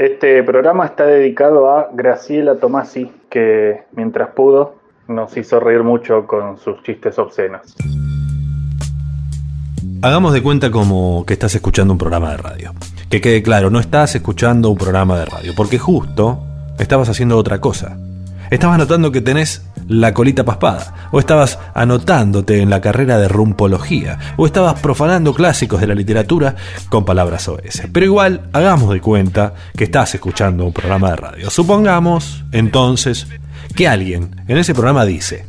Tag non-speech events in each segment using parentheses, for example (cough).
Este programa está dedicado a Graciela Tomasi, que mientras pudo nos hizo reír mucho con sus chistes obscenos. Hagamos de cuenta como que estás escuchando un programa de radio. Que quede claro, no estás escuchando un programa de radio, porque justo estabas haciendo otra cosa. Estabas notando que tenés la colita paspada, o estabas anotándote en la carrera de rumpología, o estabas profanando clásicos de la literatura con palabras OS. Pero igual, hagamos de cuenta que estás escuchando un programa de radio. Supongamos, entonces, que alguien en ese programa dice,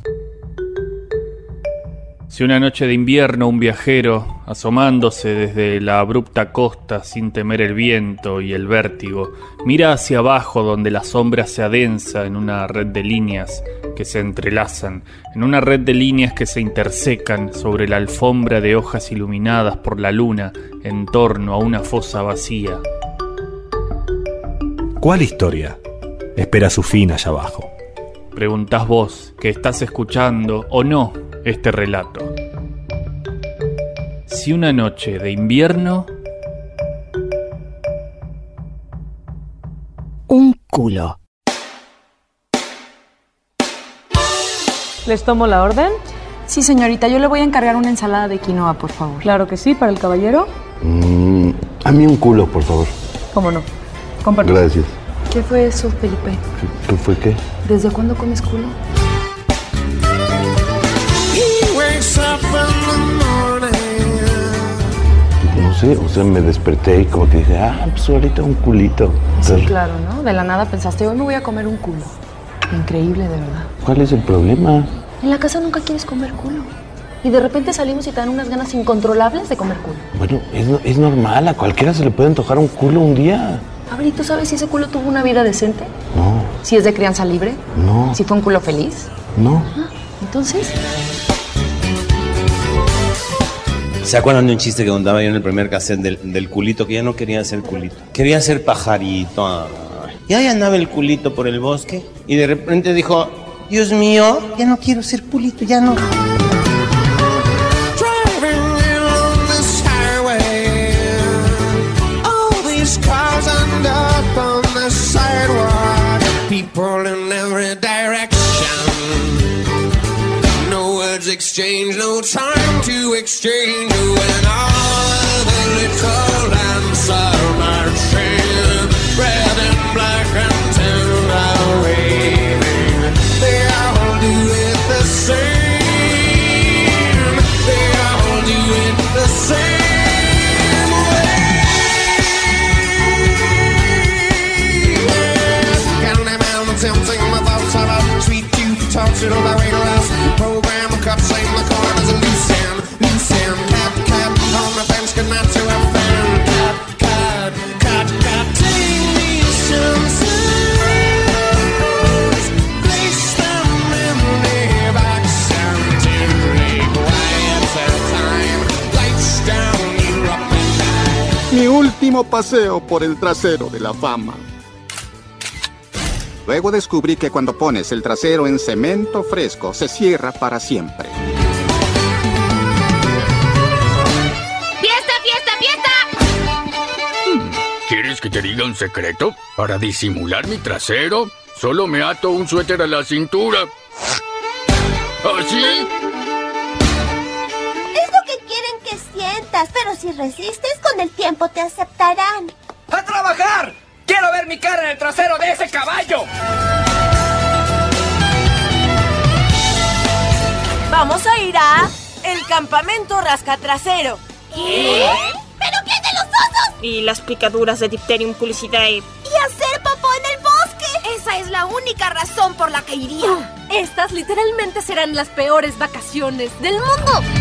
si una noche de invierno un viajero, asomándose desde la abrupta costa sin temer el viento y el vértigo, mira hacia abajo donde la sombra se adensa en una red de líneas que se entrelazan, en una red de líneas que se intersecan sobre la alfombra de hojas iluminadas por la luna en torno a una fosa vacía. ¿Cuál historia espera su fin allá abajo? Preguntás vos, que estás escuchando o no este relato. Si una noche de invierno... Un culo. ¿Les tomo la orden? Sí, señorita, yo le voy a encargar una ensalada de quinoa, por favor. Claro que sí, para el caballero. Mm, a mí un culo, por favor. ¿Cómo no? Gracias. ¿Qué fue eso, Felipe? ¿Qué fue qué? ¿Desde cuándo comes culo? No sé, o sea, me desperté y como que dije, ah, pues ahorita un culito. Sí, claro, ¿no? De la nada pensaste, hoy me voy a comer un culo. Increíble, de verdad. ¿Cuál es el problema? En la casa nunca quieres comer culo. Y de repente salimos y te dan unas ganas incontrolables de comer culo. Bueno, es, es normal, a cualquiera se le puede antojar un culo un día. A ver, ¿y tú sabes si ese culo tuvo una vida decente? No, ¿Si es de crianza libre? no, ¿Si fue un culo feliz? no. Ah, Entonces, ¿Se acuerdan de un chiste que contaba yo en el primer cassette del, del culito? Que ya no quería ser culito. Quería ser pajarito. ay. Y ahí andaba el culito por el bosque y de repente dijo, Dios mío, ya no quiero ser culito, ya no. Words exchanged, no time to exchange. When all the little lamps are marching, red and black and tin are waving. They all do it the same. They all do it the same tempting my thoughts about sweet talks it over radio último paseo por el trasero de la fama. Luego descubrí que cuando pones el trasero en cemento fresco se cierra para siempre. ¡Fiesta, fiesta, fiesta! ¿Quieres que te diga un secreto? Para disimular mi trasero, solo me ato un suéter a la cintura. ¿Así? Pero si resistes, con el tiempo te aceptarán. ¡A trabajar! ¡Quiero ver mi cara en el trasero de ese caballo! Vamos a ir a el campamento rascatrasero. ¿Qué? ¿Pero qué de los osos? Y las picaduras de Dipterium pulicidae. ¿Y hacer popó en el bosque? Esa es la única razón por la que iría. Estas literalmente serán las peores vacaciones del mundo.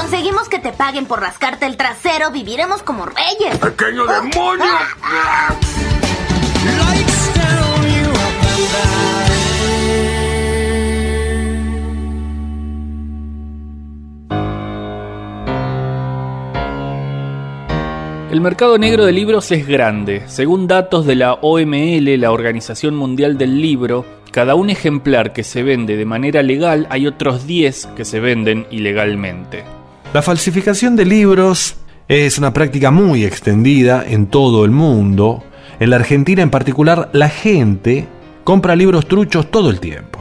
Conseguimos que te paguen por rascarte el trasero, viviremos como reyes. ¡Pequeño demonio! El mercado negro de libros es grande. Según datos de la OML, la Organización Mundial del Libro, cada un ejemplar que se vende de manera legal hay otros 10 que se venden ilegalmente. La falsificación de libros es una práctica muy extendida en todo el mundo. En la Argentina en particular, la gente compra libros truchos todo el tiempo,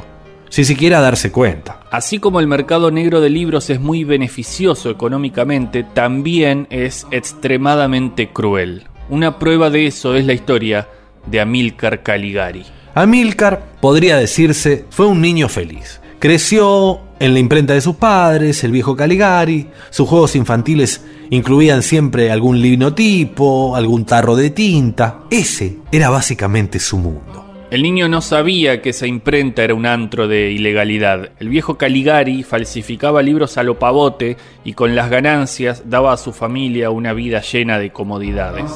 sin siquiera darse cuenta. Así como el mercado negro de libros es muy beneficioso económicamente, también es extremadamente cruel. Una prueba de eso es la historia de Amílcar Caligari. Amílcar, podría decirse, fue un niño feliz. Creció en la imprenta de sus padres, el viejo Caligari. Sus juegos infantiles incluían siempre algún linotipo, algún tarro de tinta. Ese era básicamente su mundo. El niño no sabía que esa imprenta era un antro de ilegalidad. El viejo Caligari falsificaba libros a lo pavote y con las ganancias daba a su familia una vida llena de comodidades.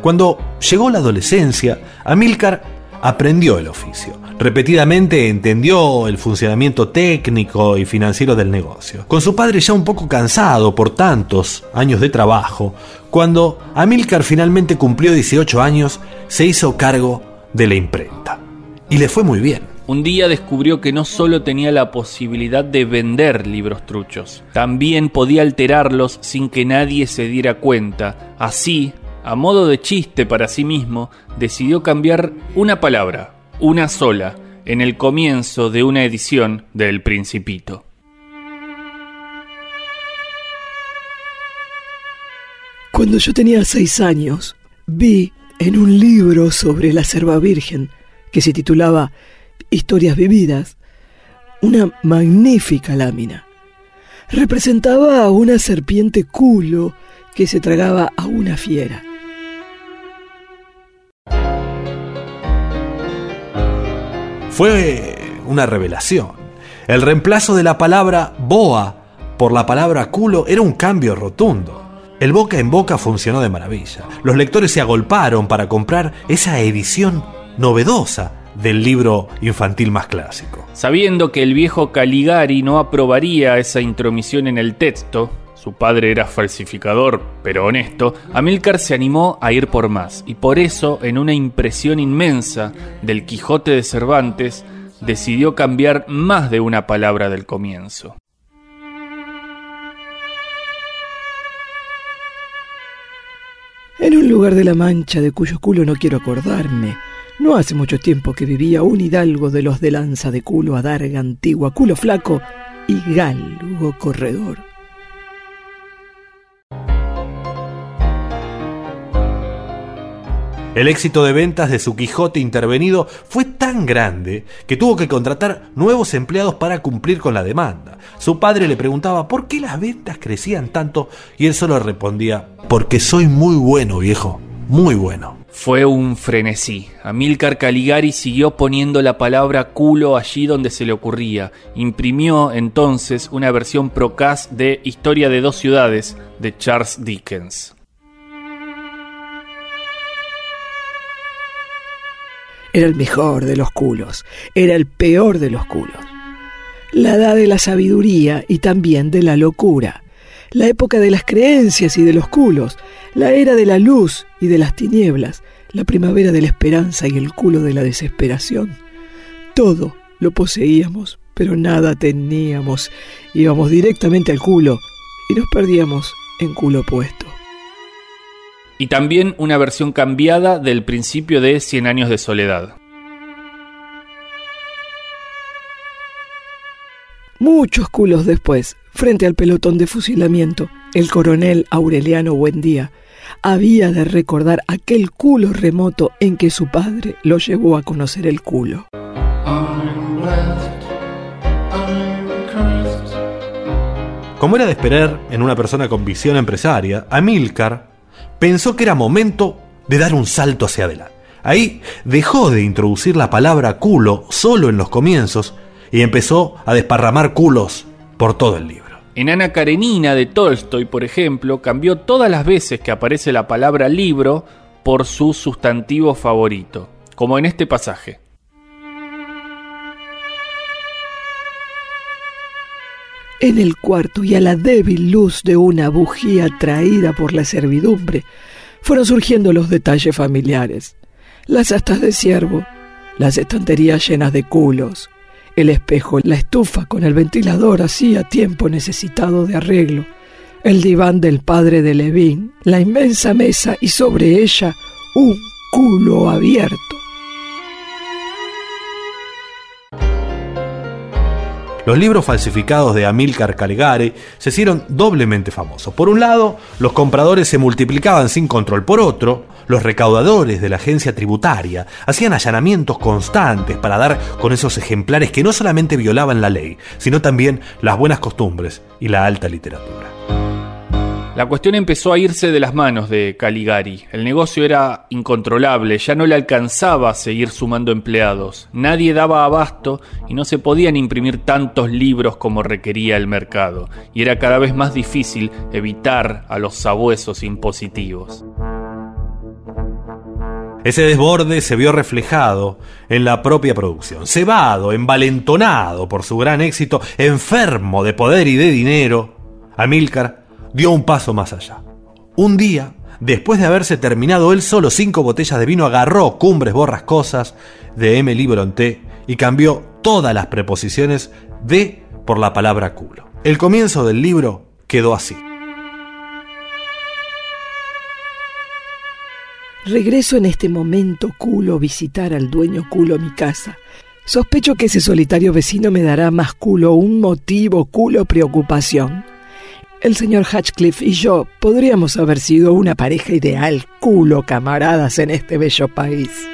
Cuando llegó la adolescencia, Amílcar aprendió el oficio. Repetidamente entendió el funcionamiento técnico y financiero del negocio. Con su padre ya un poco cansado por tantos años de trabajo, cuando Amílcar finalmente cumplió 18 años, se hizo cargo de la imprenta. Y le fue muy bien. Un día descubrió que no solo tenía la posibilidad de vender libros truchos, también podía alterarlos sin que nadie se diera cuenta. Así, a modo de chiste para sí mismo, decidió cambiar una palabra, una sola, en el comienzo de una edición de El Principito. Cuando yo tenía seis años, vi en un libro sobre la serva virgen, que se titulaba Historias vividas, una magnífica lámina. Representaba a una serpiente culo que se tragaba a una fiera. Fue una revelación. El reemplazo de la palabra boa por la palabra culo era un cambio rotundo. El boca en boca funcionó de maravilla. Los lectores se agolparon para comprar esa edición novedosa del libro infantil más clásico. Sabiendo que el viejo Caligari no aprobaría esa intromisión en el texto, su padre era falsificador, pero honesto, Amílcar se animó a ir por más, y por eso, en una impresión inmensa del Quijote de Cervantes, decidió cambiar más de una palabra del comienzo. En un lugar de la Mancha de cuyo culo no quiero acordarme, no hace mucho tiempo que vivía un hidalgo de los de lanza de culo, adarga antigua, culo flaco y galgo corredor. El éxito de ventas de su Quijote intervenido fue tan grande que tuvo que contratar nuevos empleados para cumplir con la demanda. Su padre le preguntaba por qué las ventas crecían tanto y él solo respondía, porque soy muy bueno, viejo, muy bueno. Fue un frenesí. Amílcar Caligari siguió poniendo la palabra culo allí donde se le ocurría. Imprimió entonces una versión procas de Historia de dos ciudades de Charles Dickens. Era el mejor de los culos, era el peor de los culos. La edad de la sabiduría y también de la locura. La época de las creencias y de los culos. La era de la luz y de las tinieblas. La primavera de la esperanza y el culo de la desesperación. Todo lo poseíamos, pero nada teníamos. Íbamos directamente al culo y nos perdíamos en culo opuesto. Y también una versión cambiada del principio de Cien años de soledad. Muchos culos después, frente al pelotón de fusilamiento, el coronel Aureliano Buendía había de recordar aquel culo remoto en que su padre lo llevó a conocer el culo. Como era de esperar en una persona con visión empresaria, Amílcar pensó que era momento de dar un salto hacia adelante. Ahí dejó de introducir la palabra culo solo en los comienzos y empezó a desparramar culos por todo el libro. En Ana Karenina de Tolstoy, por ejemplo, cambió todas las veces que aparece la palabra libro por su sustantivo favorito, como en este pasaje. En el cuarto y a la débil luz de una bujía traída por la servidumbre, fueron surgiendo los detalles familiares, las astas de ciervo, las estanterías llenas de culos, El espejo, la estufa con el ventilador hacía tiempo necesitado de arreglo, el diván del padre de Levín, la inmensa mesa y sobre ella un culo abierto. Los libros falsificados de Amílcar Caligari se hicieron doblemente famosos. Por un lado, los compradores se multiplicaban sin control. Por otro, los recaudadores de la agencia tributaria hacían allanamientos constantes para dar con esos ejemplares que no solamente violaban la ley, sino también las buenas costumbres y la alta literatura. La cuestión empezó a irse de las manos de Caligari. El negocio era incontrolable, ya no le alcanzaba a seguir sumando empleados. Nadie daba abasto y no se podían imprimir tantos libros como requería el mercado. Y era cada vez más difícil evitar a los sabuesos impositivos. Ese desborde se vio reflejado en la propia producción. Cebado, envalentonado por su gran éxito, enfermo de poder y de dinero, Amílcar dio un paso más allá. Un día, después de haberse terminado él solo cinco botellas de vino, agarró Cumbres Borrascosas de Emily Bronté y cambió todas las preposiciones de por la palabra culo. El comienzo del libro quedó así. Regreso en este momento culo visitar al dueño culo mi casa. Sospecho que ese solitario vecino me dará más culo, un motivo, culo, preocupación. El señor Hatchcliffe y yo podríamos haber sido una pareja ideal, culo camaradas en este bello país.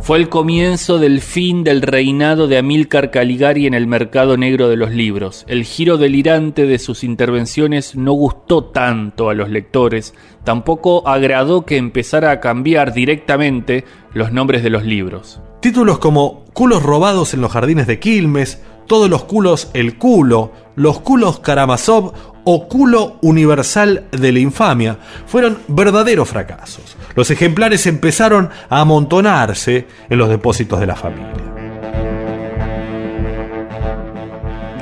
Fue el comienzo del fin del reinado de Amílcar Caligari en el mercado negro de los libros. El giro delirante de sus intervenciones no gustó tanto a los lectores, tampoco agradó que empezara a cambiar directamente los nombres de los libros. Títulos como Culos robados en los jardines de Quilmes, Todos los culos el culo, Los culos Karamazov o Culo Universal de la Infamia fueron verdaderos fracasos. Los ejemplares empezaron a amontonarse en los depósitos de la familia.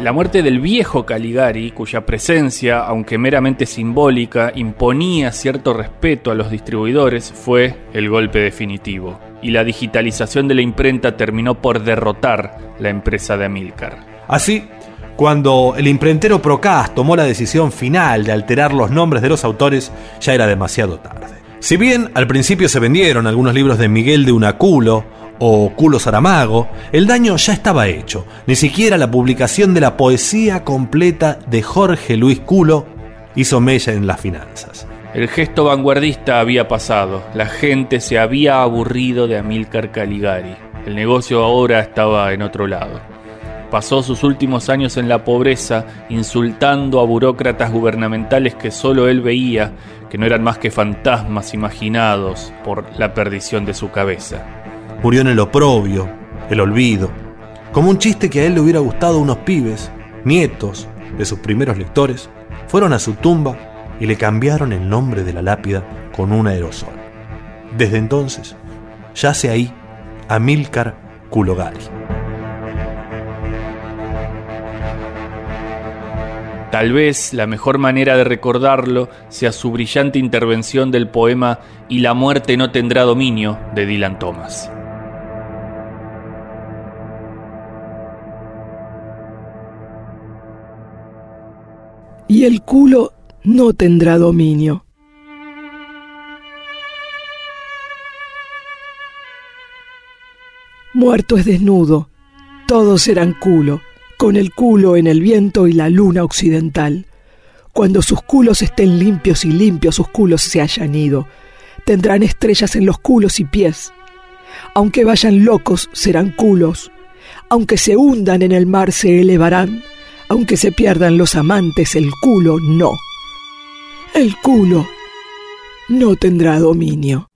La muerte del viejo Caligari, cuya presencia, aunque meramente simbólica, imponía cierto respeto a los distribuidores, fue el golpe definitivo. Y la digitalización de la imprenta terminó por derrotar la empresa de Amilcar. Así, cuando el imprentero Procas tomó la decisión final de alterar los nombres de los autores, ya era demasiado tarde. Si bien al principio se vendieron algunos libros de Miguel de Unaculo o Culo Saramago, el daño ya estaba hecho. Ni siquiera la publicación de la poesía completa de Jorge Luis Culo hizo mella en las finanzas. El gesto vanguardista había pasado, la gente se había aburrido de Amílcar Caligari. El negocio ahora estaba en otro lado. Pasó sus últimos años en la pobreza, insultando a burócratas gubernamentales que solo él veía, que no eran más que fantasmas imaginados por la perdición de su cabeza. Murió en el oprobio, el olvido, como un chiste que a él le hubiera gustado unos pibes, nietos de sus primeros lectores, fueron a su tumba y le cambiaron el nombre de la lápida con un aerosol. Desde entonces, yace ahí Amílcar Culogali. Tal vez la mejor manera de recordarlo sea su brillante intervención del poema Y la muerte no tendrá dominio de Dylan Thomas. Y el culo no tendrá dominio. Muerto es desnudo, todos serán culo, con el culo en el viento y la luna occidental. Cuando sus culos estén limpios y limpios sus culos se hayan ido, tendrán estrellas en los culos y pies. Aunque vayan locos, serán culos. Aunque se hundan en el mar, se elevarán. Aunque se pierdan los amantes, el culo no. El culo no tendrá dominio.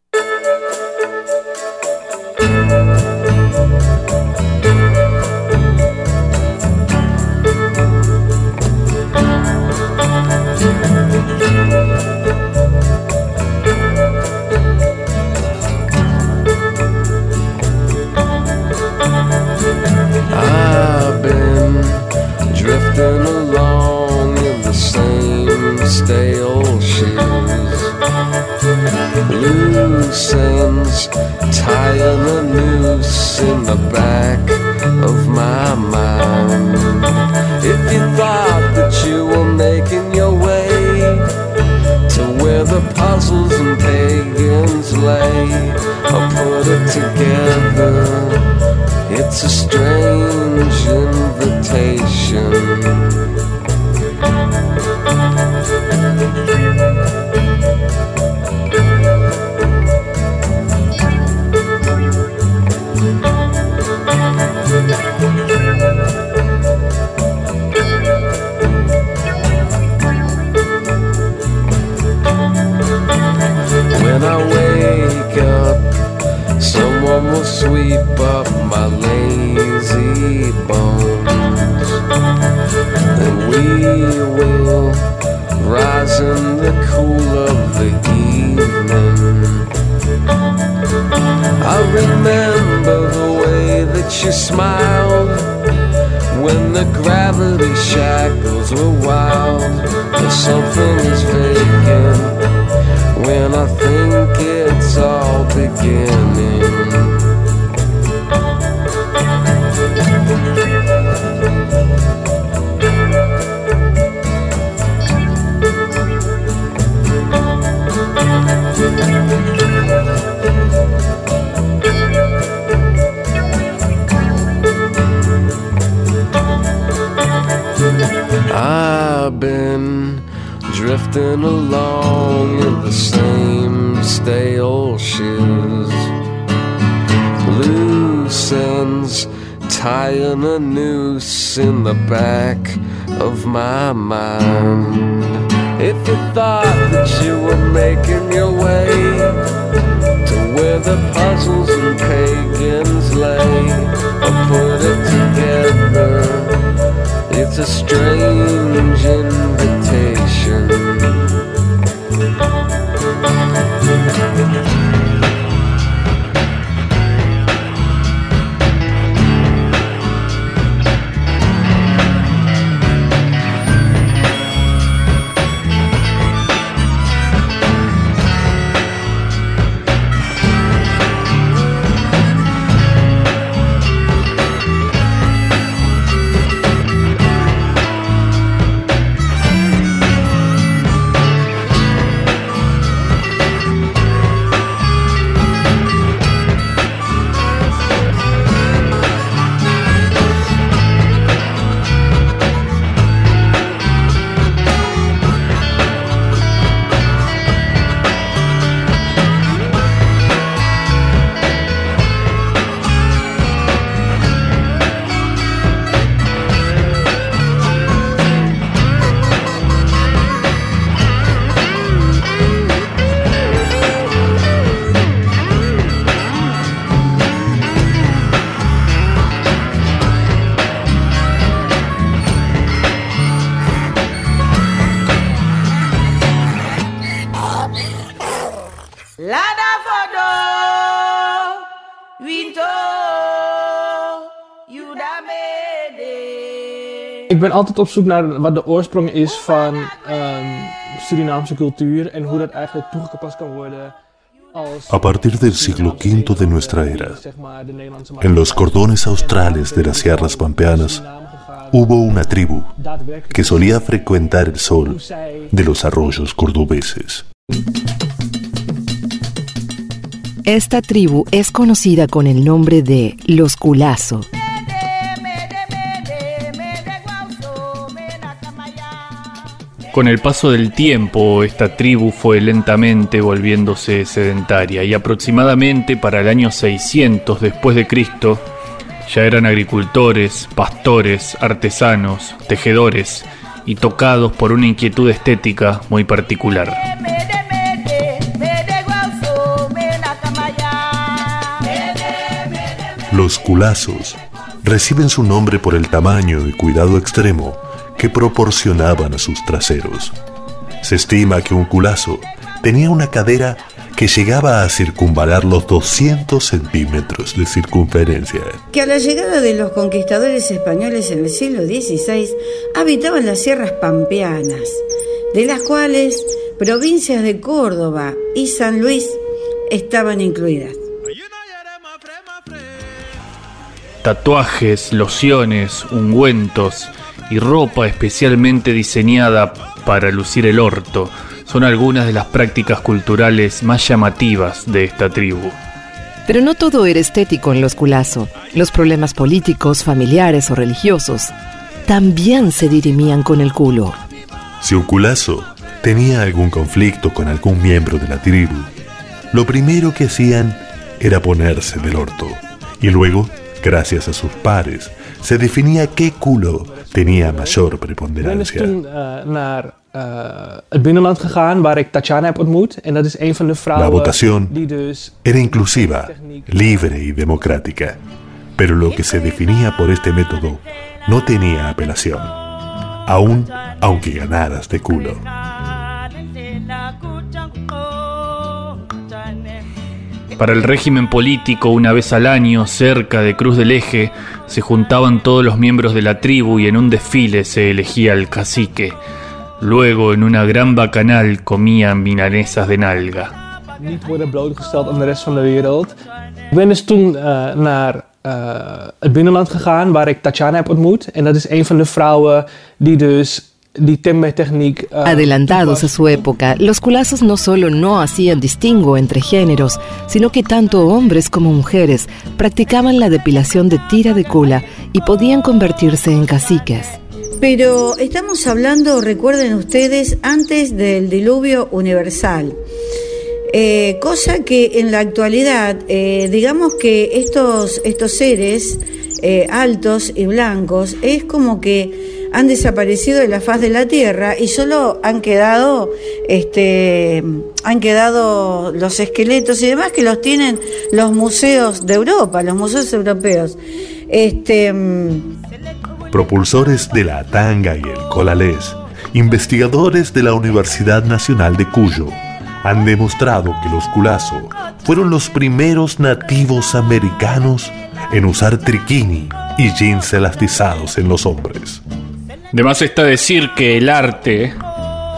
eyes, tying a noose in the back of my mind. Ik ben altijd op zoek naar wat de oorsprong is van Surinaamse cultuur en hoe dat eigenlijk toegepast kan worden als A partir del siglo V de nuestra era, en los cordones australes de las sierras pampeanas, hubo una tribu que solía frecuentar el sol de los arroyos cordobeses. Esta tribu es conocida con el nombre de los Culazo. Con el paso del tiempo, esta tribu fue lentamente volviéndose sedentaria y aproximadamente para el año 600 después de Cristo ya eran agricultores, pastores, artesanos, tejedores y tocados por una inquietud estética muy particular. Los culazos reciben su nombre por el tamaño y cuidado extremo que proporcionaban a sus traseros. Se estima que un culazo tenía una cadera que llegaba a circunvalar los 200 centímetros de circunferencia. que a la llegada de los conquistadores españoles en el siglo XVI habitaban las sierras pampeanas, de las cuales provincias de Córdoba y San Luis estaban incluidas. Tatuajes, lociones, ungüentos y ropa especialmente diseñada para lucir el orto son algunas de las prácticas culturales más llamativas de esta tribu. Pero no todo era estético en los culazo. Los problemas políticos, familiares o religiosos también se dirimían con el culo. Si un culazo tenía algún conflicto con algún miembro de la tribu, lo primero que hacían era ponerse del orto. Y luego, gracias a sus pares, se definía qué culo tenía mayor preponderancia. eh, eh, La votación era inclusiva, libre y democrática, pero lo que se definía por este método no tenía apelación, aún aunque ganaras de culo. Para el régimen político, una vez al año, cerca de Cruz del Eje, se juntaban todos los miembros de la tribu y en un desfile se elegía al cacique. Luego, en una gran bacanal, comían milanesas de nalga. niet worden blootgesteld aan de rest van de. Ik ben dus toen eh, het binnenland gegaan waar ik Tatjana heb ontmoet. En dat is een van de vrouwen die dus Adelantados a su época, los culazos no solo no hacían distingo entre géneros, sino que tanto hombres como mujeres practicaban la depilación de tira de cula y podían convertirse en caciques. Pero estamos hablando, recuerden ustedes, antes del diluvio universal. Eh, cosa que en la actualidad, eh, digamos que estos, estos seres eh, altos y blancos es como que han desaparecido de la faz de la tierra y solo han quedado, este, han quedado los esqueletos y demás que los tienen los museos de Europa, los museos europeos. Este, Propulsores de la tanga y el colalés, investigadores de la Universidad Nacional de Cuyo, han demostrado que los culazo fueron los primeros nativos americanos en usar triquini y jeans elastizados en los hombres. De más está decir que el arte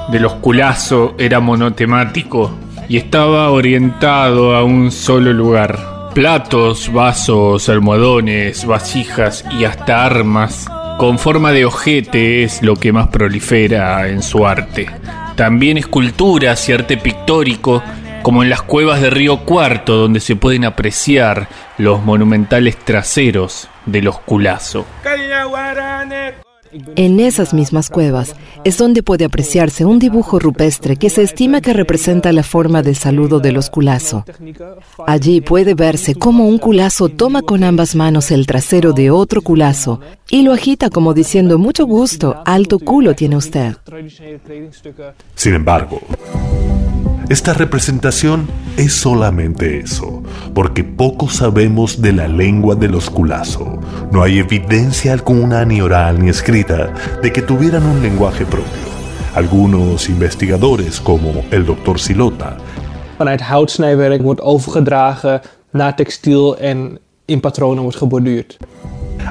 de los culazo era monotemático y estaba orientado a un solo lugar. Platos, vasos, almohadones, vasijas y hasta armas con forma de ojete es lo que más prolifera en su arte. También esculturas y arte pictórico, como en las cuevas de Río Cuarto, donde se pueden apreciar los monumentales traseros de los culazo. En esas mismas cuevas es donde puede apreciarse un dibujo rupestre que se estima que representa la forma del saludo de los culazo. Allí puede verse cómo un culazo toma con ambas manos el trasero de otro culazo y lo agita como diciendo mucho gusto, alto culo tiene usted. Sin embargo, esta representación es solamente eso, porque poco sabemos de la lengua de los culazo. No hay evidencia alguna ni oral ni escrita de que tuvieran un lenguaje propio. Algunos investigadores, como el doctor Silota, Vanuit houtsnijwerk wordt overgedragen naar textiel en in patronen wordt geborduurd.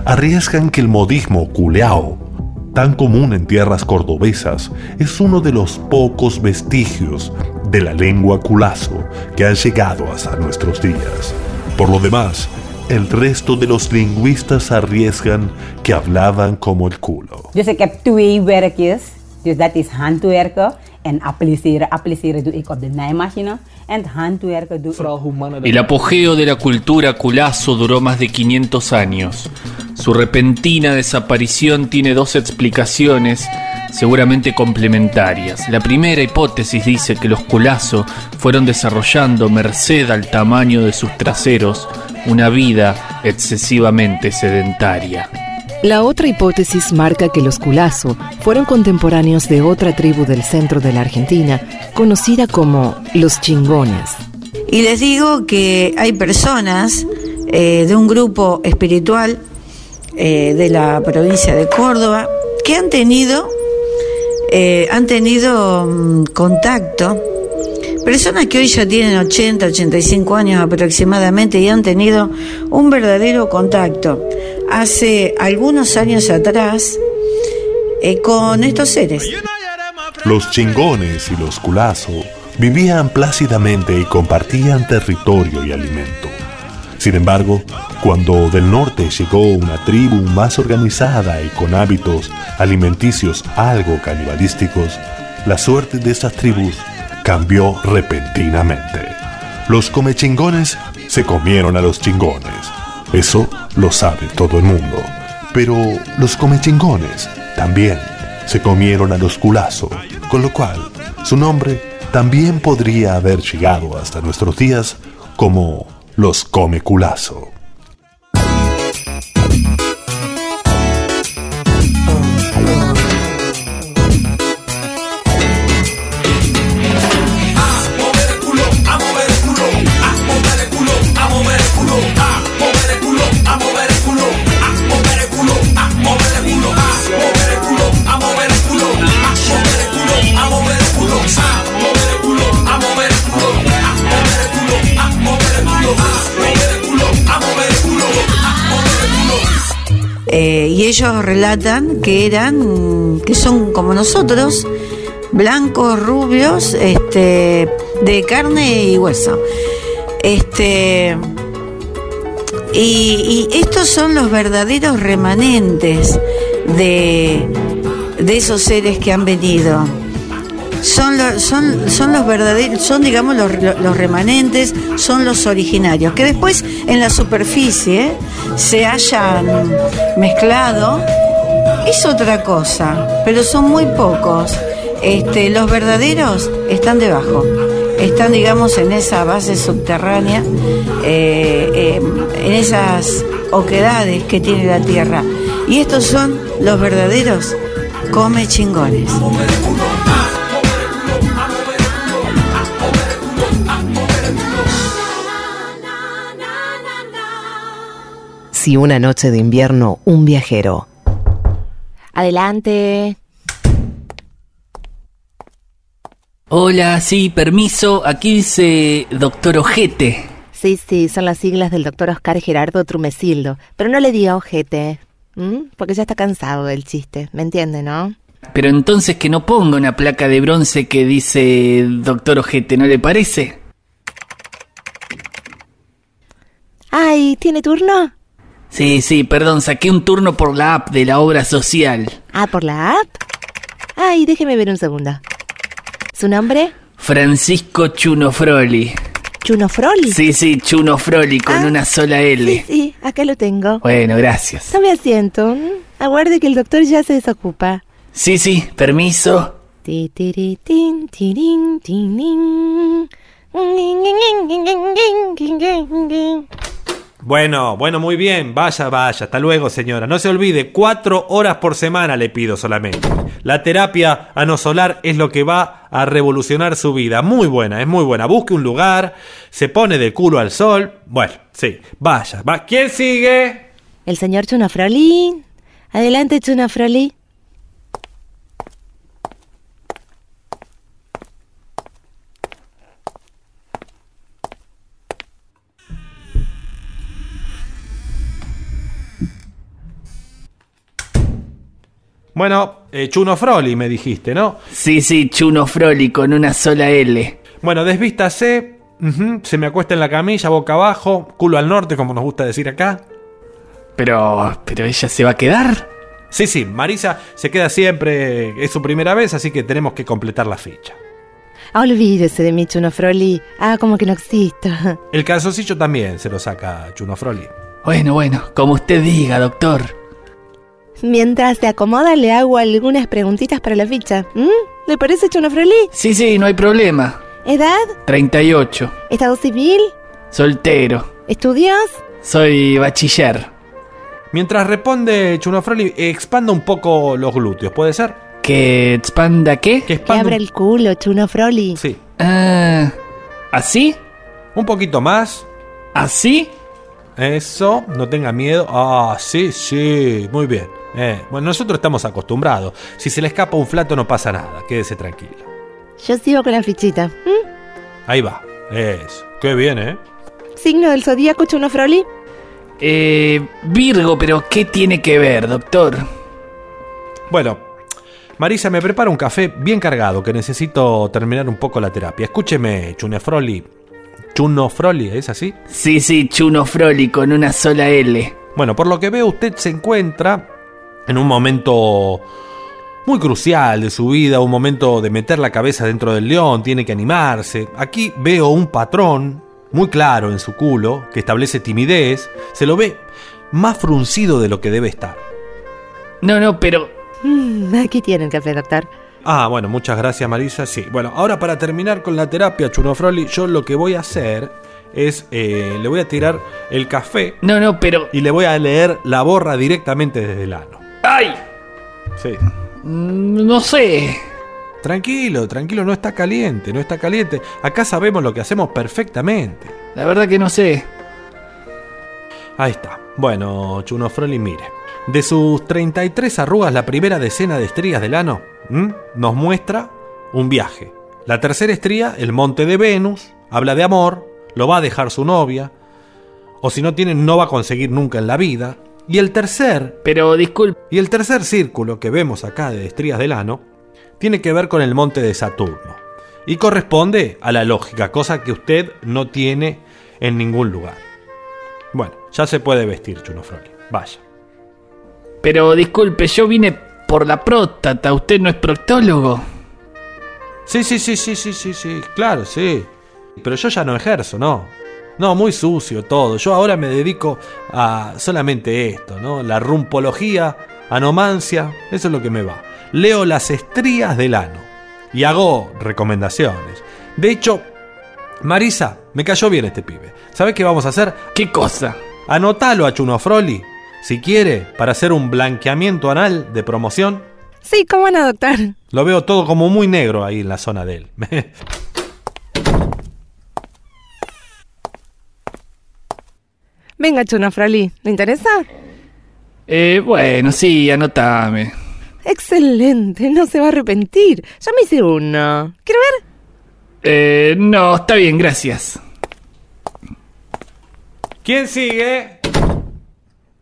arriesgan que el modismo culeao, tan común en tierras cordobesas, es uno de los pocos vestigios de la lengua culazo que ha llegado hasta nuestros días. Por lo demás, el resto de los lingüistas arriesgan que hablaban como el culo. Dus ik heb twee werkjes. Dus dat is handwerken en appliceren. Appliceren doe ik op de naaimachine. En het handwerken doe ik... El apogeo de la cultura culazo duró más de 500 años. Su repentina desaparición tiene dos explicaciones seguramente complementarias. La primera hipótesis dice que los culazo fueron desarrollando, merced al tamaño de sus traseros, una vida excesivamente sedentaria. La otra hipótesis marca que los culazo fueron contemporáneos de otra tribu del centro de la Argentina, conocida como los chingones. Y les digo que hay personas eh, de un grupo espiritual eh, de la provincia de Córdoba que han tenido, eh, han tenido mm, contacto, personas que hoy ya tienen 80, 85 años aproximadamente y han tenido un verdadero contacto hace algunos años atrás eh, con estos seres. Los chingones y los culazo vivían plácidamente y compartían territorio y alimento. Sin embargo, cuando del norte llegó una tribu más organizada y con hábitos alimenticios algo canibalísticos, la suerte de esas tribus cambió repentinamente. Los comechingones se comieron a los chingones. Eso lo sabe todo el mundo. Pero los comechingones también se comieron a los culazo, con lo cual su nombre también podría haber llegado hasta nuestros días como los come culazo. Y ellos relatan que eran, que son como nosotros, blancos, rubios, este, de carne y hueso. Este, y, estos son los verdaderos remanentes de esos seres que han venido. Son, lo- son, son los verdaderos, son digamos los, los remanentes, son los originarios, que después en la superficie se hayan mezclado, es otra cosa, pero son muy pocos. Este, los verdaderos están debajo, están digamos en esa base subterránea, eh, eh, en esas oquedades que tiene la tierra. Y estos son los verdaderos come chingones. Si una noche de invierno un viajero. Adelante. Hola, sí, permiso. Aquí dice doctor Ojete. Sí, sí, son las siglas del doctor Oscar Gerardo Trumesildo. Pero no le diga ojete. ¿m? Porque ya está cansado del chiste. ¿Me entiende, no? Pero entonces que no ponga una placa de bronce que dice doctor Ojete, ¿no le parece? Ay, ¿tiene turno? Sí, sí, perdón, saqué un turno por la app de la obra social. Ah, ¿por la app? Ay, déjeme ver un segundo. ¿Su nombre? Francisco Chunofroli. ¿Chunofroli? Sí, sí, Chunofroli con una sola L. Sí, sí, acá lo tengo. Bueno, gracias. Tome asiento. Aguarde que el doctor ya se desocupa. Sí, sí, permiso. Bueno, bueno, muy bien. Vaya, vaya. Hasta luego, señora. No se olvide, cuatro horas por semana le pido solamente. La terapia anosolar es lo que va a revolucionar su vida. Muy buena, es muy buena. Busque un lugar, se pone de culo al sol. Bueno, sí, vaya. Va. ¿Quién sigue? El señor Chunafroli. Adelante, Chunafroli. Bueno, eh, Chuno Froli me dijiste, ¿no? Sí, sí, Chunofroli con una sola L. Bueno, desvístase. ujú, se me acuesta en la camilla, boca abajo, culo al norte, como nos gusta decir acá. Pero, pero ella se va a quedar. Sí, sí, Marisa se queda siempre, es su primera vez, así que tenemos que completar la ficha. Ah, olvídese de mi Chunafroli. Ah, como que no existo. El calzoncillo también se lo saca Chuno Froli. Bueno, bueno, como usted diga, doctor. Mientras se acomoda, le hago algunas preguntitas para la ficha. ¿m? ¿Le parece, Chunafroli? Sí, sí, no hay problema. ¿Edad? 38. ¿Estado civil? Soltero. ¿Estudios? Soy bachiller. Mientras responde Chuno Froli, expanda un poco los glúteos, ¿puede ser? ¿Que expanda qué? Que Que expanda abra el culo, Chunafroli. un... Sí. Ah, ¿Así? Un poquito más. ¿Así? Eso, no tenga miedo. Ah, sí, sí, muy bien. Eh, bueno, nosotros estamos acostumbrados. Si se le escapa un flato no pasa nada, quédese tranquilo. Yo sigo con la fichita. Ahí va. Eso. Qué bien, ¿eh? ¿Signo del zodíaco, Chunafroli? Eh, Virgo, pero ¿qué tiene que ver, doctor? Bueno, Marisa, me prepara un café bien cargado que necesito terminar un poco la terapia. Escúcheme, Chunefroli. Chuno Froli, ¿es así? Sí, sí, Chuno Froli con una sola L. Bueno, por lo que veo usted se encuentra en un momento muy crucial de su vida, un momento de meter la cabeza dentro del león, tiene que animarse. Aquí veo un patrón muy claro en su culo que establece timidez, se lo ve más fruncido de lo que debe estar. No, no, pero... Mm, aquí tienen café, doctor. Ah, bueno, muchas gracias Marisa. Sí, bueno, ahora para terminar con la terapia, Chuno Froli, yo lo que voy a hacer es, eh, le voy a tirar el café. No, no, pero... Y le voy a leer la borra directamente desde el ano. ¡Ay! Sí. Mm, No sé. Tranquilo, tranquilo, no está caliente, no está caliente. Acá sabemos lo que hacemos perfectamente. La verdad que no sé. Ahí está. Bueno, Chuno Froli, mire. De sus 33 arrugas, la primera decena de estrías del ano ¿m? nos muestra un viaje. La tercera estría, el monte de Venus, habla de amor, lo va a dejar su novia, o si no tiene, no va a conseguir nunca en la vida. Y el tercer, Pero disculpe. y el tercer círculo que vemos acá de estrías del ano tiene que ver con el monte de Saturno y corresponde a la lógica, cosa que usted no tiene en ningún lugar. Bueno, ya se puede vestir, Chuno Froli. Vaya. Pero disculpe, yo vine por la próstata. ¿Usted no es proctólogo? Sí, sí, sí, sí, sí, sí, sí, claro, sí. Pero yo ya no ejerzo, ¿no? No, muy sucio todo. Yo ahora me dedico a solamente esto, ¿no? La rumpología, anomancia, eso es lo que me va. Leo las estrías del ano y hago recomendaciones. De hecho, Marisa, me cayó bien este pibe. ¿Sabes qué vamos a hacer? ¿Qué cosa? Anotalo a Chuno Froli, si quiere, para hacer un blanqueamiento anal de promoción. Sí, ¿cómo no, doctor? Lo veo todo como muy negro ahí en la zona de él. (laughs) Venga, Chuno Froli, ¿le interesa? Eh, bueno, sí, anotame. Excelente, no se va a arrepentir. Yo me hice uno. ¿Quiere ver? Eh, no, está bien, gracias. ¿Quién sigue?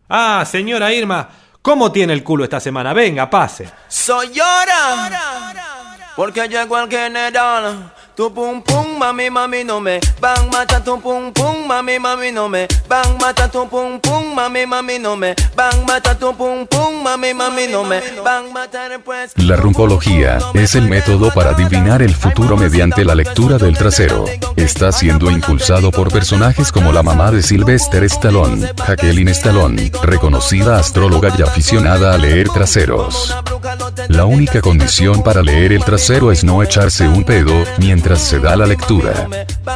Ah, señora Irma, ¿cómo tiene el culo esta semana? Venga, pase. Soy llora porque llegó el general. Tu pum pum, mami, mami, no me van mata tu pum pum, mami, mami, no me van mata tu pum pum, mami, mami, no me van mata tu pum pum, mami, mami, no me van matar. Pues. La rumpología es el método para adivinar el futuro mediante la lectura del trasero. Está siendo impulsado por personajes como la mamá de Sylvester Stallone, Jacqueline Stallone, reconocida astróloga y aficionada a leer traseros. La única condición para leer el trasero es no echarse un pedo mientras se da la lectura.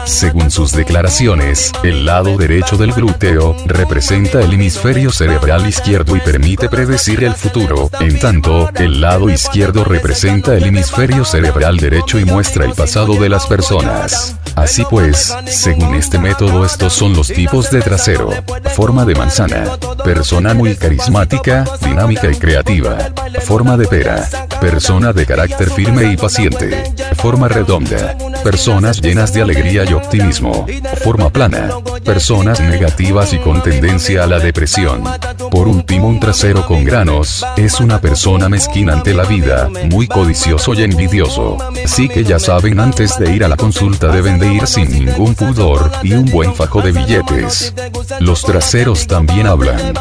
Según sus declaraciones, el lado derecho del glúteo representa el hemisferio cerebral izquierdo y permite predecir el futuro, en tanto, el lado izquierdo representa el hemisferio cerebral derecho y muestra el pasado de las personas. Así pues, según este método estos son los tipos de trasero. Forma de manzana. Persona muy carismática, dinámica y creativa. Forma de pera. Persona de carácter firme y paciente. Forma redonda. Personas llenas de alegría y optimismo. Forma plana. Personas negativas y con tendencia a la depresión. Por último, un trasero con granos es una persona mezquina ante la vida, muy codicioso y envidioso. Así que ya saben, antes de ir a la consulta deben de ir sin ningún pudor y un buen fajo de billetes. Los traseros también hablan.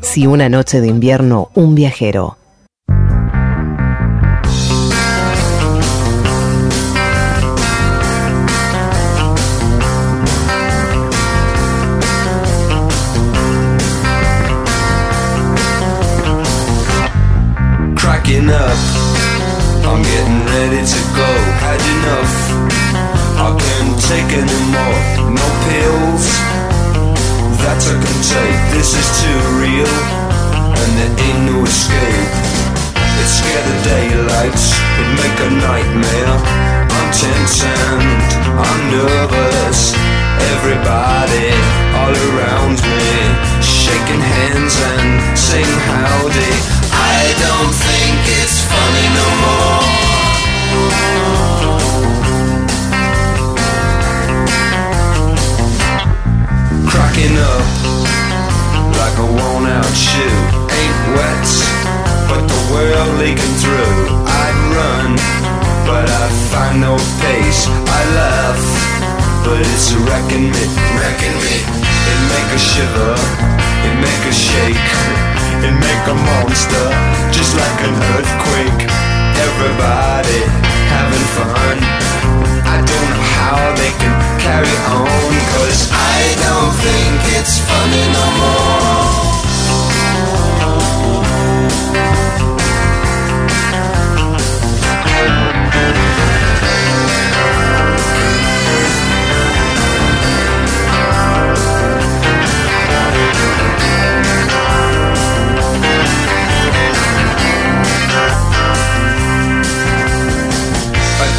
Si una noche de invierno, un viajero. Cracking up. I'm getting ready to go. Had enough. I can't take any more. No pills that I can take. This is too real, and there ain't no escape. It scared the daylight. It make a nightmare. I'm tense and I'm nervous. Everybody all around me shaking hands and saying howdy. I don't think it's funny no more. Cracking up like a worn out shoe. Ain't wet, but the world leaking through. I'd run, but I find no pace. I laugh, but it's wrecking me, wrecking me. It make a shiver, it make a shake, it make a monster, just like an earthquake. Everybody having fun. I don't know how they can carry on, cause I don't think it's funny no more.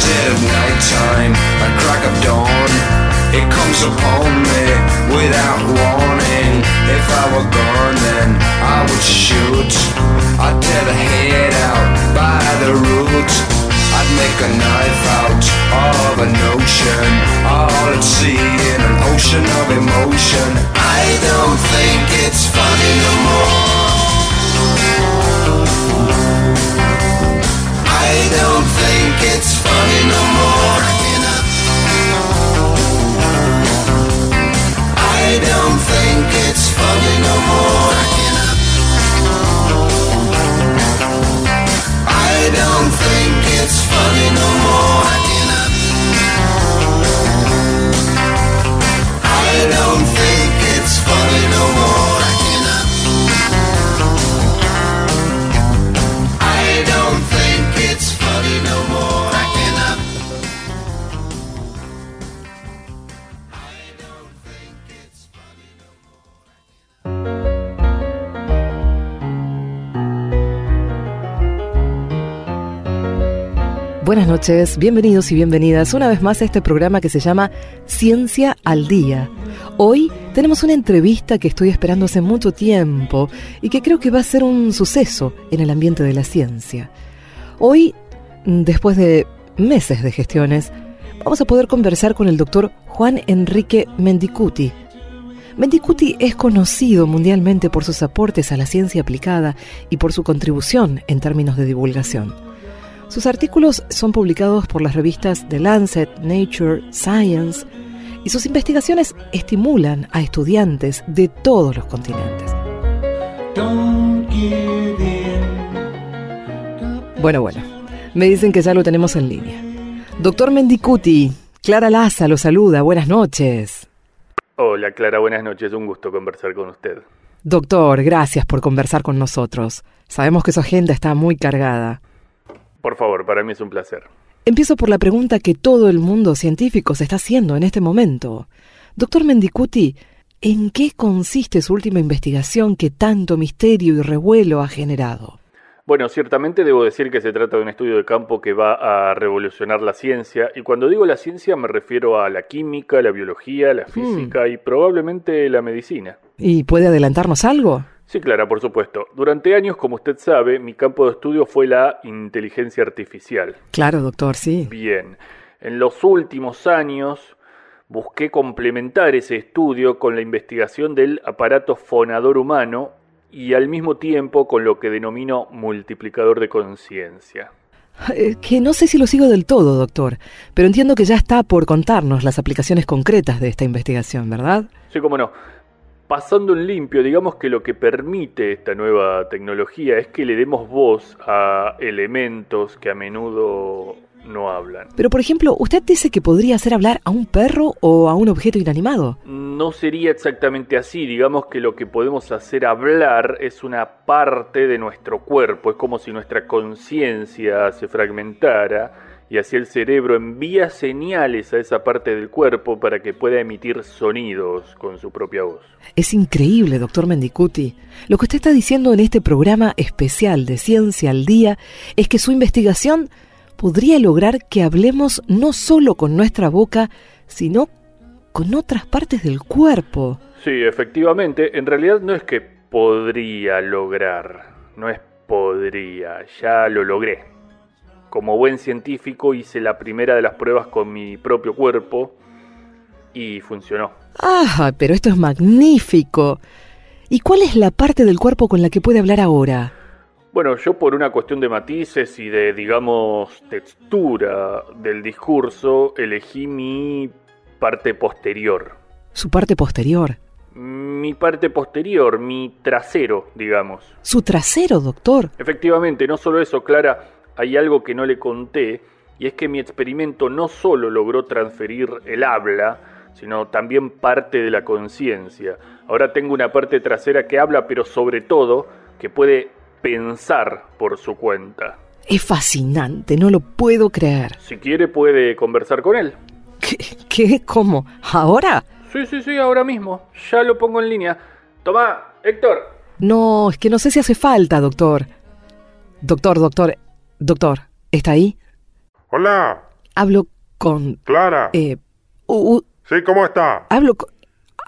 Dead of nighttime, a crack of dawn. It comes upon me without warning. If I were gone, then I would shoot. I'd tear the head out by the root. I'd make a knife out of an ocean. All at sea in an ocean of emotion. I don't think it's funny no more. I don't think it's funny no more. I don't think it's funny no more. I don't think it's funny no more. Buenas noches, bienvenidos y bienvenidas una vez más a este programa que se llama Ciencia al Día. Hoy tenemos una entrevista que estoy esperando hace mucho tiempo y que creo que va a ser un suceso en el ambiente de la ciencia. Hoy, después de meses de gestiones, vamos a poder conversar con el doctor Juan Enrique Mendicuti. Mendicuti es conocido mundialmente por sus aportes a la ciencia aplicada y por su contribución en términos de divulgación. Sus artículos son publicados por las revistas The Lancet, Nature, Science, y sus investigaciones estimulan a estudiantes de todos los continentes. Bueno, bueno, me dicen que ya lo tenemos en línea. Doctor Mendicuti, Clara Laza lo saluda, buenas noches. Hola Clara, buenas noches, un gusto conversar con usted. Doctor, gracias por conversar con nosotros. Sabemos que su agenda está muy cargada. Por favor, para mí es un placer. Empiezo por la pregunta que todo el mundo científico se está haciendo en este momento. Doctor Mendicuti, ¿en qué consiste su última investigación que tanto misterio y revuelo ha generado? Bueno, ciertamente debo decir que se trata de un estudio de campo que va a revolucionar la ciencia, y cuando digo la ciencia me refiero a la química, la biología, la física y probablemente la medicina. ¿Y puede adelantarnos algo? Sí, Clara, por supuesto. Durante años, como usted sabe, mi campo de estudio fue la inteligencia artificial. Claro, doctor, sí. Bien. En los últimos años busqué complementar ese estudio con la investigación del aparato fonador humano y al mismo tiempo con lo que denomino multiplicador de conciencia. Eh, que no sé si lo sigo del todo, doctor, pero entiendo que ya está por contarnos las aplicaciones concretas de esta investigación, ¿verdad? Sí, cómo no. Pasando en limpio, digamos que lo que permite esta nueva tecnología es que le demos voz a elementos que a menudo no hablan. Pero, por ejemplo, ¿usted dice que podría hacer hablar a un perro o a un objeto inanimado? No sería exactamente así, digamos que lo que podemos hacer hablar es una parte de nuestro cuerpo, es como si nuestra conciencia se fragmentara y así el cerebro envía señales a esa parte del cuerpo para que pueda emitir sonidos con su propia voz. Es increíble, doctor Mendicuti. Lo que usted está diciendo en este programa especial de Ciencia al Día es que su investigación podría lograr que hablemos no solo con nuestra boca, sino con otras partes del cuerpo. Sí, efectivamente, en realidad no es que podría lograr, no es podría, ya lo logré. Como buen científico hice la primera de las pruebas con mi propio cuerpo y funcionó. Ah, pero esto es magnífico. ¿Y cuál es la parte del cuerpo con la que puede hablar ahora? Bueno, yo por una cuestión de matices y de, digamos, textura del discurso, elegí mi parte posterior. Su parte posterior. Mi parte posterior, mi trasero, digamos. Su trasero, doctor. Efectivamente, no solo eso, Clara, hay algo que no le conté, y es que mi experimento no solo logró transferir el habla, sino también parte de la conciencia. Ahora tengo una parte trasera que habla, pero sobre todo que puede pensar por su cuenta. Es fascinante, no lo puedo creer. Si quiere puede conversar con él. ¿Qué? ¿Qué? ¿Cómo? ¿Ahora? Sí, sí, sí, ahora mismo. Ya lo pongo en línea. Tomá, Héctor. No, es que no sé si hace falta, doctor. Doctor, doctor, doctor, ¿está ahí? Hola. Hablo con... Clara. Eh, u- u- Sí, ¿cómo está? hablo con...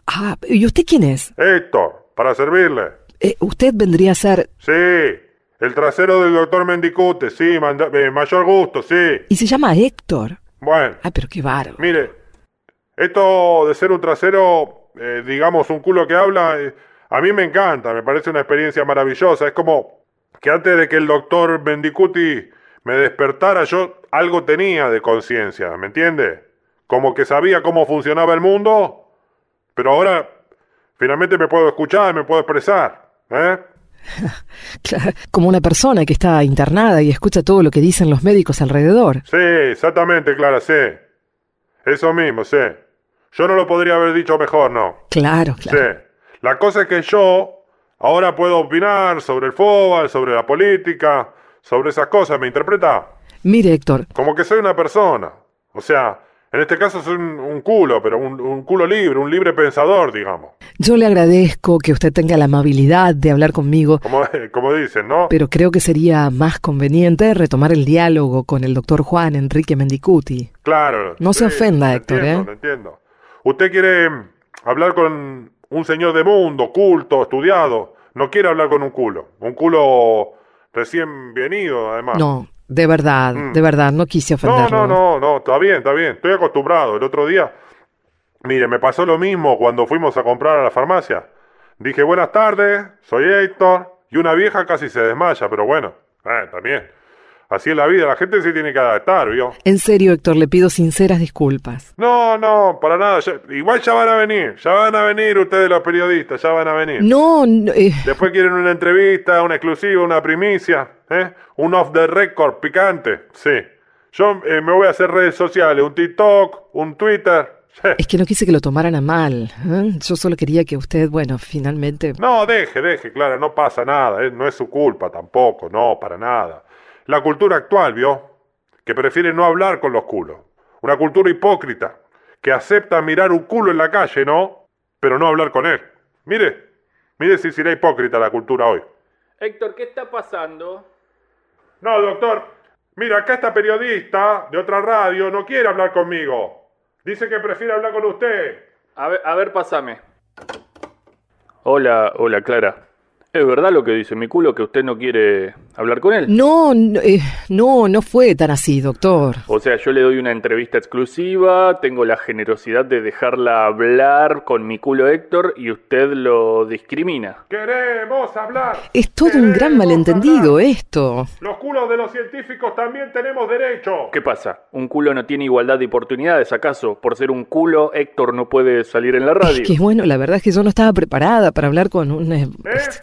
Ah, ¿y usted quién es? Héctor, para servirle. Eh, usted vendría a ser... Sí, el trasero del doctor Mendicute, sí, manda- eh, mayor gusto, sí. Y se llama Héctor. Bueno, Ay, pero qué bárbaro. mire, esto de ser un trasero, eh, digamos, un culo que habla, eh, a mí me encanta, me parece una experiencia maravillosa. Es como que antes de que el doctor Mendicuti me despertara, yo algo tenía de conciencia, ¿me entiende? Como que sabía cómo funcionaba el mundo, pero ahora finalmente me puedo escuchar, me puedo expresar, ¿eh? (laughs) Claro, como una persona que está internada y escucha todo lo que dicen los médicos alrededor. Sí, exactamente, Clara, sí. Eso mismo, sí. Yo no lo podría haber dicho mejor, no. Claro, claro. Sí. La cosa es que yo ahora puedo opinar sobre el fútbol, sobre la política, sobre esas cosas, ¿me interpreta? Mire, Héctor, Como que soy una persona. O sea, en este caso soy un, un culo, pero un, un culo libre, un libre pensador, digamos. yo le agradezco que usted tenga la amabilidad de hablar conmigo, Como, (laughs) como dicen, ¿no? pero creo que sería más conveniente retomar el diálogo con el doctor Juan Enrique Mendicuti. Claro. No se ofenda, Héctor, entiendo, ¿eh? lo entiendo. Usted quiere hablar con un señor de mundo, culto, estudiado. No quiere hablar con un culo. Un culo recién venido, además. No, de verdad, Mm. de verdad, no quise No, ofenderlo. no, no, no, está bien, está bien. Estoy acostumbrado. El otro día, mire, me pasó lo mismo cuando fuimos a comprar a la farmacia. Dije, buenas tardes, soy Héctor. Y una vieja casi se desmaya, pero bueno, eh, también. Así es la vida, la gente se tiene que adaptar, ¿vio? En serio, Héctor, le pido sinceras disculpas. No, no, para nada. ya- igual ya van a venir, ya van a venir ustedes los periodistas, ya van a venir. No, no, eh, Después quieren una entrevista, una exclusiva, una primicia, ¿eh? Un off the record picante, sí. Yo eh, me voy a hacer redes sociales, un TikTok, un Twitter. es que no quise que lo tomaran a mal. ¿eh? Yo solo quería que usted, bueno, finalmente... No, deje, deje, Clara, no pasa nada, eh, no es su culpa tampoco, no, para nada. La cultura actual, ¿vio? Que prefiere no hablar con los culos. Una cultura hipócrita, que acepta mirar un culo en la calle, ¿no? Pero no hablar con él. Mire, mire si será hipócrita la cultura hoy. Héctor, ¿qué está pasando? No, doctor, mira, acá esta periodista de otra radio no quiere hablar conmigo. Dice que prefiere hablar con usted. A ver, a ver, pásame. Hola, hola, Clara. ¿Es verdad lo que dice mi culo que usted no quiere hablar con él? No, no, eh, no, no fue tan así, doctor. O sea, yo le doy una entrevista exclusiva, tengo la generosidad de dejarla hablar con mi culo Héctor y usted lo discrimina. Queremos hablar. Es todo un gran malentendido esto. Los culos de los científicos también tenemos derecho. ¿Qué pasa? ¿Un culo no tiene igualdad de oportunidades acaso? Por ser un culo, Héctor no puede salir en la radio. Es que bueno, la verdad es que yo no estaba preparada para hablar con un, eh,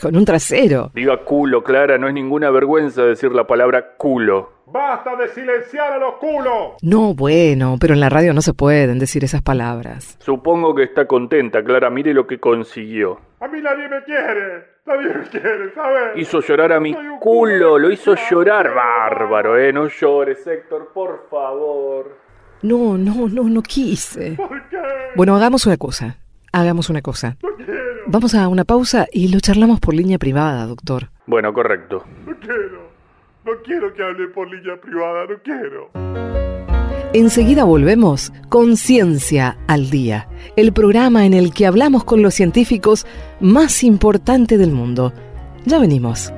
con un trasero. Diga culo, Clara, no es ninguna vergüenza decir la palabra culo. ¡Basta de silenciar a los culos! No, bueno, pero en la radio no se pueden decir esas palabras. Supongo que está contenta, Clara, mire lo que consiguió. A mí nadie me quiere. Nadie me quiere, ¿sabes? Hizo llorar a mi culo, lo hizo llorar, bárbaro, eh. No llores, Héctor, por favor. No, no, no, no quise. ¿Por qué? Bueno, hagamos una cosa. Hagamos una cosa. Vamos a una pausa y lo charlamos por línea privada, doctor. Bueno, correcto. No quiero. No quiero que hable por línea privada, no quiero. Enseguida volvemos con Ciencia al Día, el programa en el que hablamos con los científicos más importantes del mundo. Ya venimos.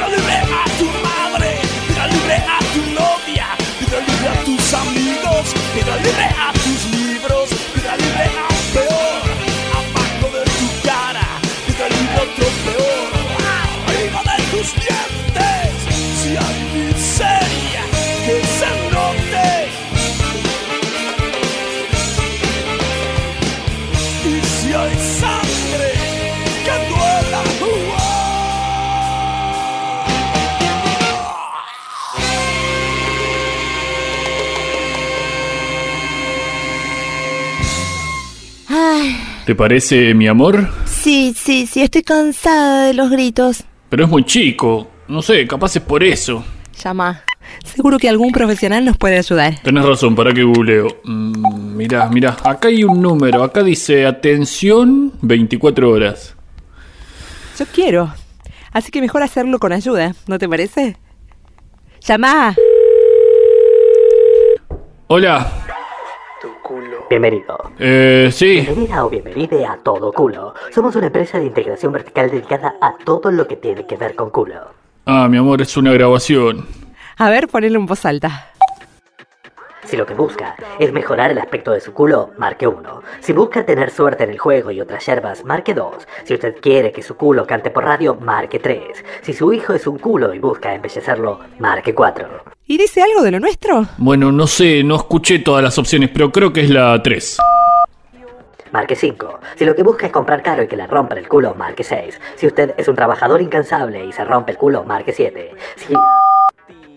Piedra libre a tu madre, piedra libre a tu novia, piedra libre a tus amigos, piedra libre a ¿Te parece, mi amor? sí, sí, sí, estoy cansada de los gritos. Pero es muy chico. No sé, capaz es por eso. Llama. Seguro que algún profesional nos puede ayudar. Tenés razón, para que googleo. Mm, mirá, mirá, acá hay un número. Acá dice atención 24 horas. Yo quiero. Así que mejor hacerlo con ayuda, ¿no te parece? Llama. Hola. Bienvenido. Eh, sí. Bienvenida o bienvenide a Todo Culo. Somos una empresa de integración vertical dedicada a todo lo que tiene que ver con culo. Ah, mi amor, es una grabación. A ver, ponele en voz alta. Si lo que busca es mejorar el aspecto de su culo, marque 1. Si busca tener suerte en el juego y otras yerbas, marque 2. Si usted quiere que su culo cante por radio, marque 3. Si su hijo es un culo y busca embellecerlo, marque 4. ¿Y dice algo de lo nuestro? Bueno, no sé, no escuché todas las opciones, pero creo que es la 3. Marque 5. Si lo que busca es comprar caro y que le rompan el culo, marque 6. Si usted es un trabajador incansable y se rompe el culo, marque 7. Si...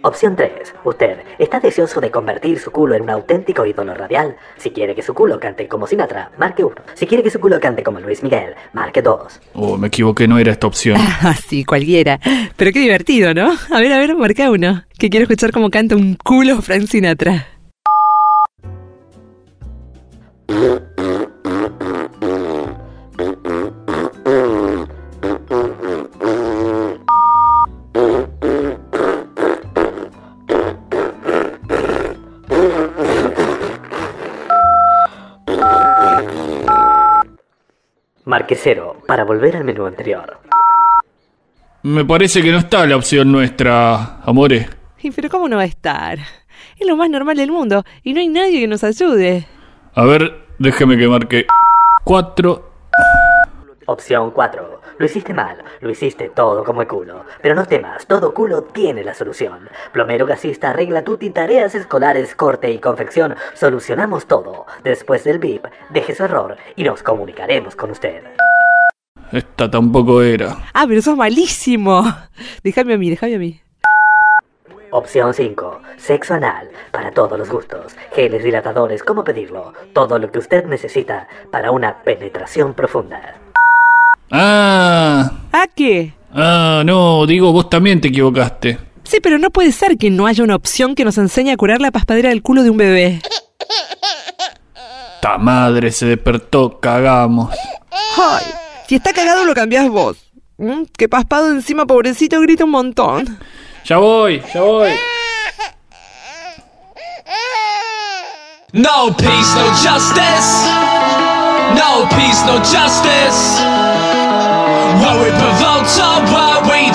Opción 3. Usted está deseoso de convertir su culo en un auténtico ídolo radial. Si quiere que su culo cante como Sinatra, marque 1. Si quiere que su culo cante como Luis Miguel, marque 2. Oh, me equivoqué, no era esta opción. (laughs) Ah, sí, cualquiera. Pero qué divertido, ¿no? A ver, a ver, marca uno. Que quiero escuchar cómo canta un culo Frank Sinatra. Marque 0 para volver al menú anterior. Me parece que no está la opción nuestra, amore. ¿Y pero cómo no va a estar? Es lo más normal del mundo y no hay nadie que nos ayude. A ver, déjeme que marque 4. Opción 4. Lo hiciste mal, lo hiciste todo como el culo. Pero no temas, todo culo tiene la solución. Plomero gasista arregla tutti tareas escolares, corte y confección. Solucionamos todo. Después del VIP, deje su error y nos comunicaremos con usted. Esta tampoco era. Ah, pero sos malísimo. Déjame a mí, déjame a mí. Opción 5. Sexo anal. Para todos los gustos. Geles dilatadores, ¿cómo pedirlo? Todo lo que usted necesita para una penetración profunda. Ah, ¿A qué? Ah, no, digo, vos también te equivocaste. Sí, pero no puede ser que no haya una opción que nos enseñe a curar la paspadera del culo de un bebé. Ta madre se despertó, cagamos. Ay, si está cagado lo cambiás vos. Mm, Que paspado encima, pobrecito, grita un montón. Ya voy, ya voy. No peace, no justice. No peace, no justice.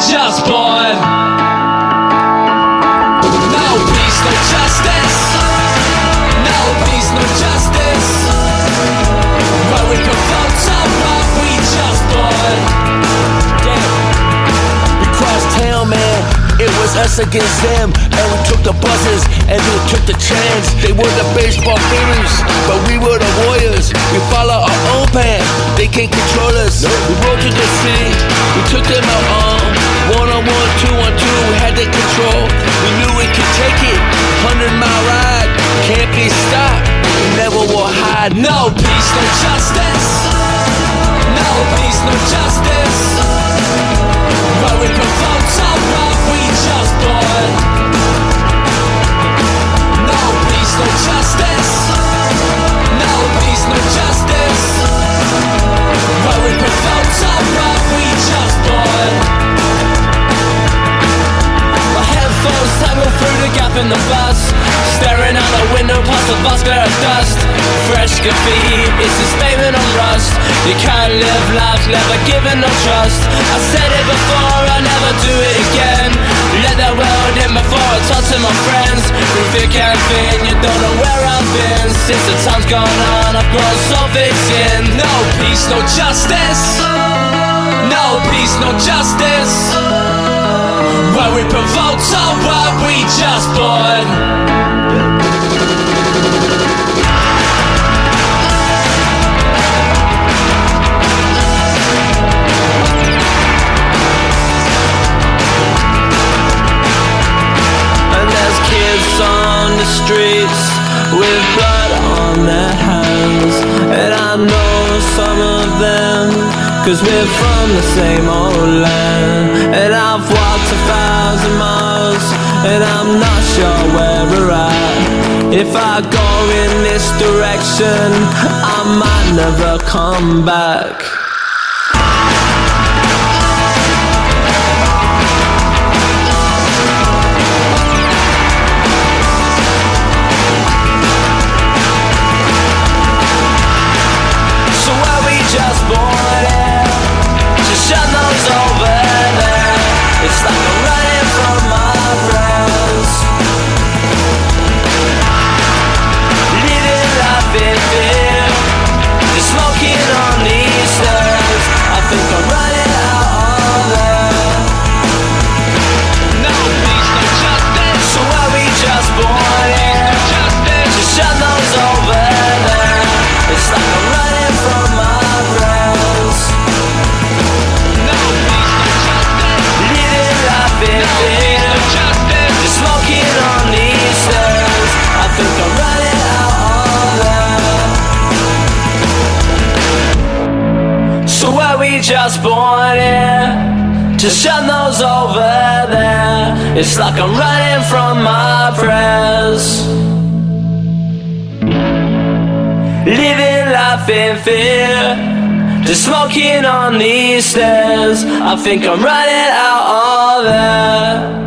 Just born. No peace, no justice. No peace, no justice. What we provoked or what we just bought. We crossed town, man. It was us against them, and we took the buses and we took the chance. They were the baseball fighters, but we were the warriors. We follow our own path. They can't control us. We rode to the city. We took them out on one on one, two on two. Had the control. We knew we could take it. Hundred mile ride, can't be stopped. We never will hide. No peace, no justice. No peace, no justice. What we provoked or what we just bought. No peace, no justice. No peace, no justice. What we provoked or what we just bought. Headphones tangle through the gap in the bus. Staring out the window past the bus glare of dust. Fresh graffiti, it's a statement on rust. You can't live life never given no trust. I said it before, I'll never do it again. Let that world in before I talk to my friends. Through and thin, you don't know where I've been. Since the time's gone on, I've grown so skin No peace, no justice. No peace, no justice what we provoked or what we just bought. And there's kids on the streets with blood on their hands. And I know some of them, cause we're from the same old land. And I've walked a thousand miles, and I'm not sure where we're at. If I go in this direction, I might never come back. Fear. Just smoking on these stairs. I think I'm running out of there.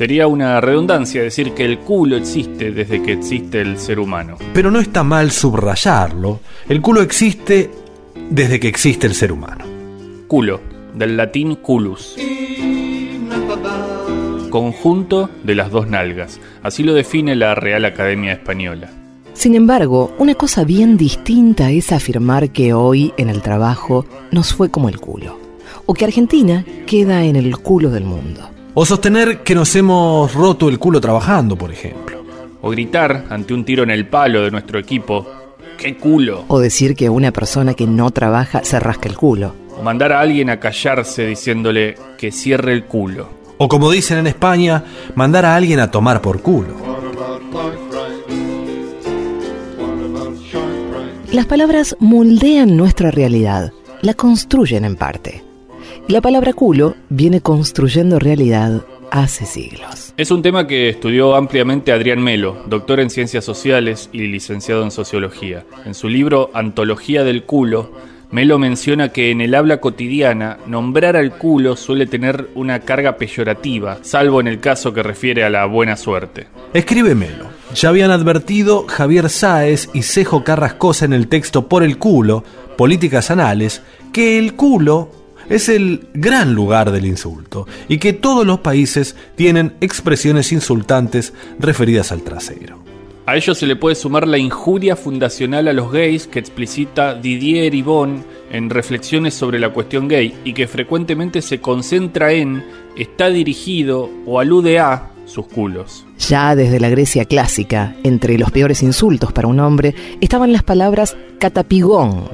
Sería una redundancia decir que el culo existe desde que existe el ser humano. Pero no está mal subrayarlo. El culo existe desde que existe el ser humano. Culo, del latín culus. Conjunto de las dos nalgas. Así lo define la Real Academia Española. Sin embargo, una cosa bien distinta es afirmar que hoy en el trabajo nos fue como el culo, o que Argentina queda en el culo del mundo. O sostener que nos hemos roto el culo trabajando, por ejemplo. O gritar ante un tiro en el palo de nuestro equipo, ¡qué culo! O decir que una persona que no trabaja se rasca el culo. O mandar a alguien a callarse diciéndole que cierre el culo. O como dicen en España, mandar a alguien a tomar por culo. Las palabras moldean nuestra realidad, la construyen en parte. Y la palabra culo viene construyendo realidad hace siglos. Es un tema que estudió ampliamente Adrián Melo, doctor en ciencias sociales y licenciado en sociología. En su libro Antología del culo, Melo menciona que en el habla cotidiana nombrar al culo suele tener una carga peyorativa, salvo en el caso que refiere a la buena suerte. Escribe Melo. Ya habían advertido Javier Sáez y Cejo Carrascosa en el texto Por el culo, Políticas Anales, que el culo es el gran lugar del insulto y que todos los países tienen expresiones insultantes referidas al trasero. A ello se le puede sumar la injuria fundacional a los gays que explicita Didier Ibon en reflexiones sobre la cuestión gay y que frecuentemente se concentra en, está dirigido o alude a sus culos. Ya desde la Grecia clásica, entre los peores insultos para un hombre estaban las palabras catapigón,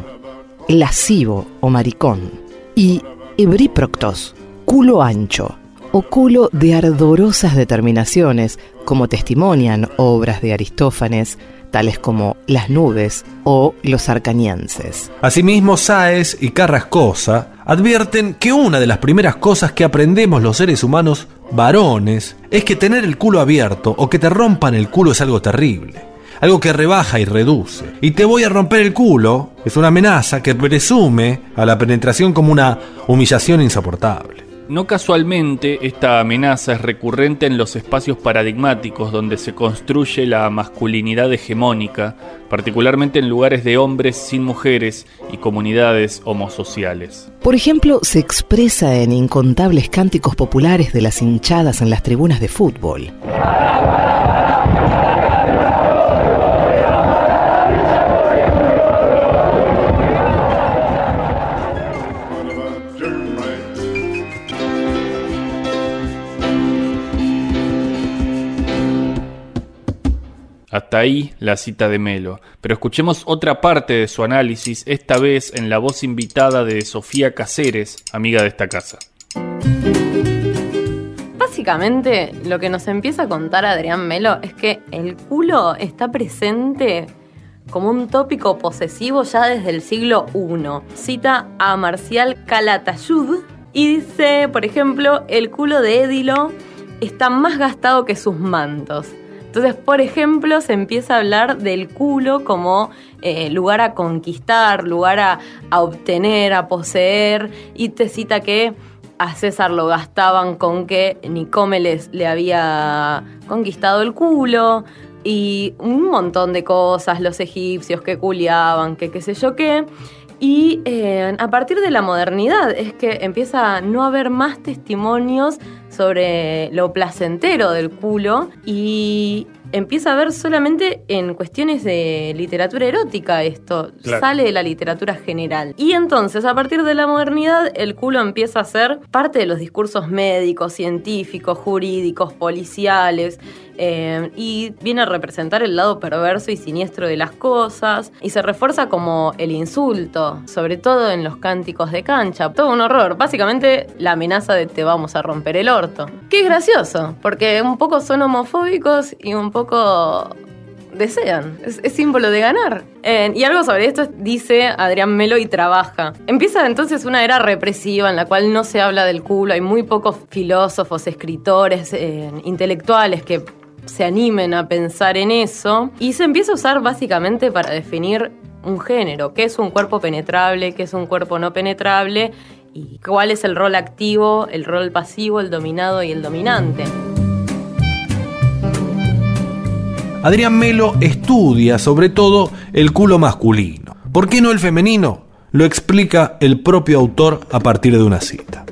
lascivo o maricón y hebríproctos, culo ancho, o culo de ardorosas determinaciones, como testimonian obras de Aristófanes, tales como Las nubes o Los arcanienses. Asimismo, Sáez y Carrascosa advierten que una de las primeras cosas que aprendemos los seres humanos varones es que tener el culo abierto o que te rompan el culo es algo terrible algo que rebaja y reduce. Y te voy a romper el culo es una amenaza que presume a la penetración como una humillación insoportable. No casualmente, esta amenaza es recurrente en los espacios paradigmáticos donde se construye la masculinidad hegemónica, particularmente en lugares de hombres sin mujeres y comunidades homosociales. Por ejemplo, se expresa en incontables cánticos populares de las hinchadas en las tribunas de fútbol. Hasta ahí la cita de Melo. Pero escuchemos otra parte de su análisis, esta vez en la voz invitada de Sofía Caceres, amiga de esta casa. Básicamente, lo que nos empieza a contar Adrián Melo es que el culo está presente como un tópico posesivo ya desde el siglo I. Cita a Marcial Calatayud y dice, por ejemplo, el culo de Édilo está más gastado que sus mantos. Entonces, por ejemplo, se empieza a hablar del culo como eh, lugar a conquistar, lugar a, obtener, a poseer, y te cita que a César lo gastaban con que Nicómeles le había conquistado el culo y un montón de cosas, los egipcios que culiaban, que qué sé yo qué. Y eh, a partir de la modernidad es que empieza a no haber más testimonios sobre lo placentero del culo y empieza a ver solamente en cuestiones de literatura erótica esto, sale de la literatura general. Y entonces, a partir de la modernidad, el culo empieza a ser parte de los discursos médicos, científicos, jurídicos, policiales, eh, y viene a representar el lado perverso y siniestro de las cosas, y se refuerza como el insulto, sobre todo en los cánticos de cancha. Todo un horror, básicamente la amenaza de te vamos a romper el orto. Que es gracioso, porque un poco son homofóbicos y un poco desean. Es, símbolo de ganar. Y algo sobre esto dice Adrián Melo y trabaja. Empieza entonces una era represiva en la cual no se habla del culo. Hay muy pocos filósofos, escritores, eh, intelectuales que se animen a pensar en eso. Y se empieza a usar básicamente para definir un género, qué es un cuerpo penetrable, qué es un cuerpo no penetrable y cuál es el rol activo, el rol pasivo, el dominado y el dominante. Adrián Melo estudia sobre todo el culo masculino. ¿Por qué no el femenino? Lo explica el propio autor a partir de una cita.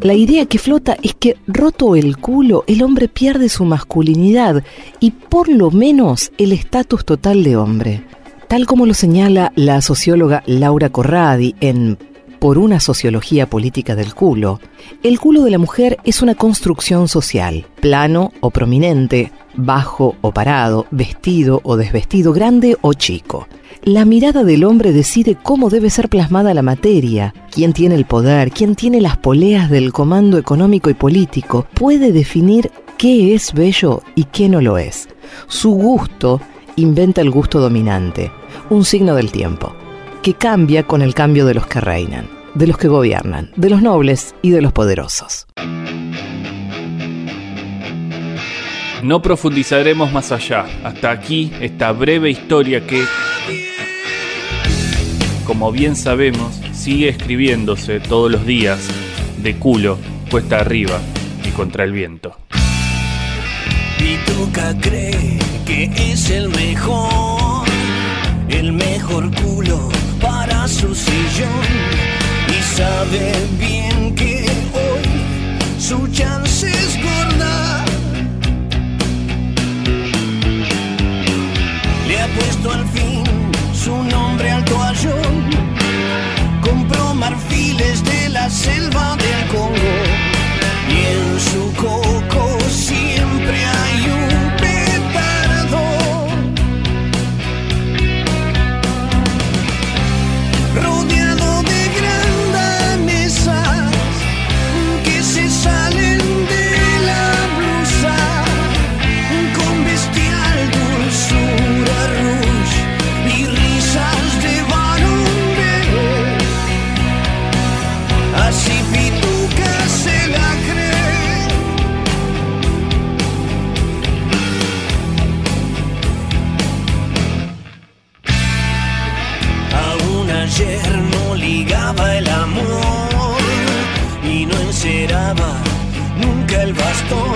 La idea que flota es que roto el culo, el hombre pierde su masculinidad y por lo menos el estatus total de hombre. Tal como lo señala la socióloga Laura Corradi en Por una sociología política del culo, el culo de la mujer es una construcción social, plano o prominente, bajo o parado, vestido o desvestido, grande o chico la mirada del hombre decide cómo debe ser plasmada la materia, quién tiene el poder, quién tiene las poleas del comando económico y político, puede definir qué es bello y qué no lo es. Su gusto inventa el gusto dominante, un signo del tiempo, que cambia con el cambio de los que reinan, de los que gobiernan, de los nobles y de los poderosos. No profundizaremos más allá. Hasta aquí esta breve historia que, como bien sabemos, sigue escribiéndose todos los días, de culo, cuesta arriba y contra el viento. Pituca cree que es el mejor, el mejor culo para su sillón. Y sabe bien que hoy su chance es gorda. Le ha puesto al fin su nombre al toallón, compró marfiles de la selva del Congo. Y en su coco ligaba el amor y no enceraba nunca el bastón.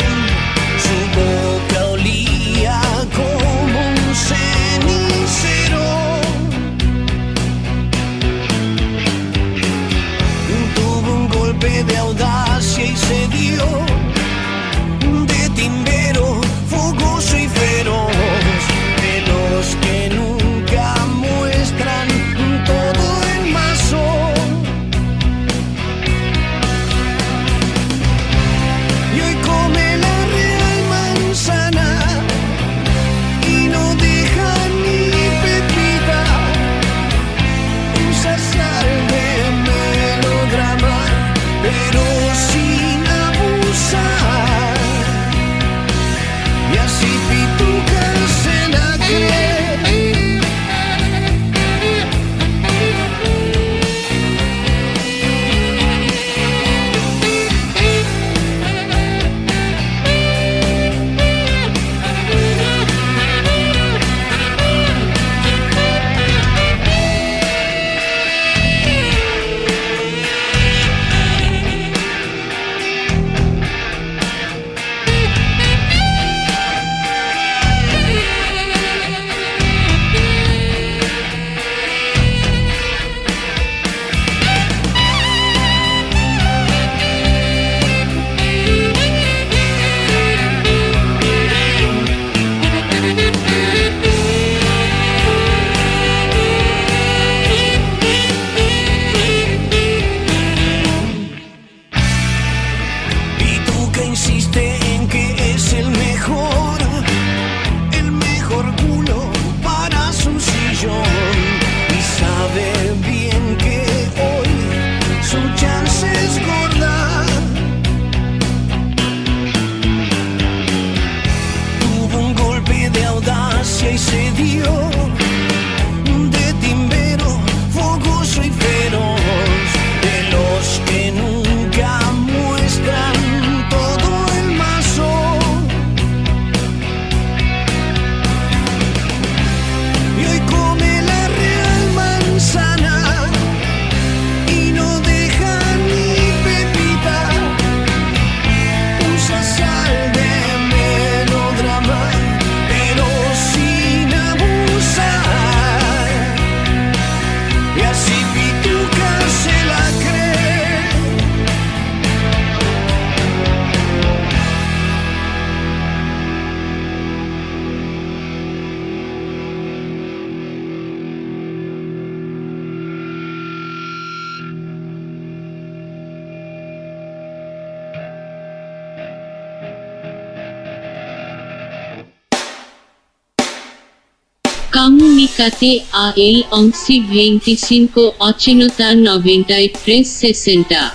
7 al 11 25 80 93 60.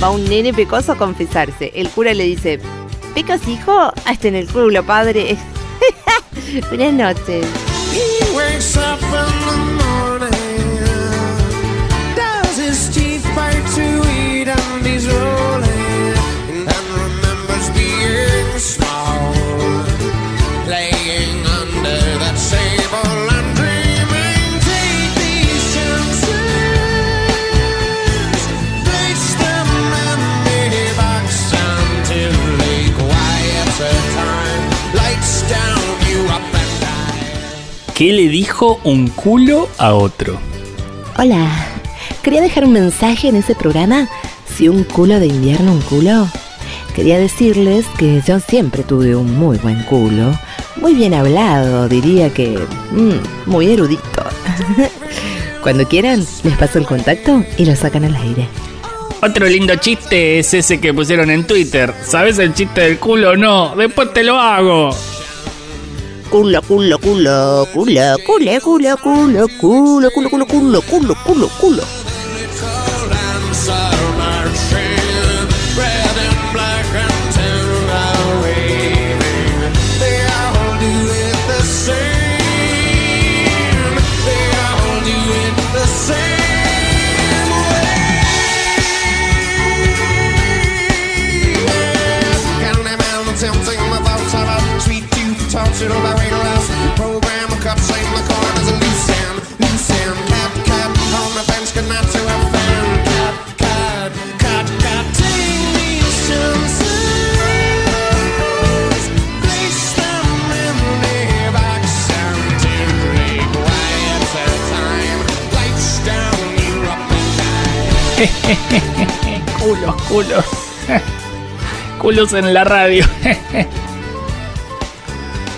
Va un nene pecoso a confesarse. El cura le dice, ¿pecas hijo? Ah, Hasta en el culo, padre. (laughs) Buenas noches. ¿Qué le dijo un culo a otro? Hola, quería dejar un mensaje en ese programa. Si un culo de invierno, un culo. Quería decirles que yo siempre tuve un muy buen culo. Muy bien hablado, diría que... mm, muy erudito. (laughs) Cuando quieran, les paso el contacto y lo sacan al aire. Otro lindo chiste es ese que pusieron en Twitter. ¿Sabes el chiste del culo o no? Después te lo hago. Culo, culo, culo, culo, culo, culo, culo, culo, culo, culo, culo, culo, culo, culo. (laughs) culos, culos. (laughs) culos en la radio. (laughs)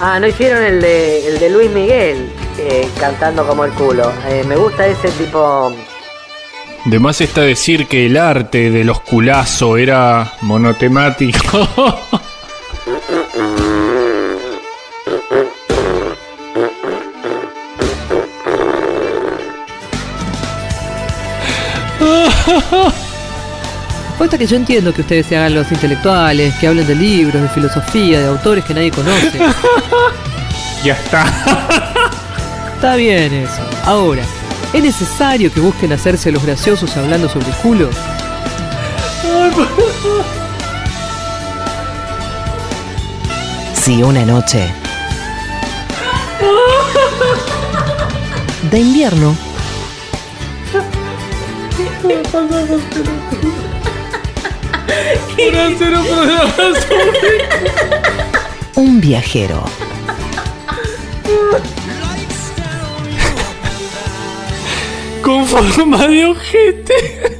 Ah, no hicieron el de, el de Luis Miguel eh, cantando como el culo. Eh, me gusta ese tipo. De más está decir que el arte de los culazos era monotemático. Que yo entiendo que ustedes se hagan los intelectuales, que hablen de libros, de filosofía, de autores que nadie conoce. (laughs) ya está. Está bien eso. Ahora, ¿es necesario que busquen hacerse los graciosos hablando sobre el culo? Si una noche de invierno un viajero Con forma de ojete.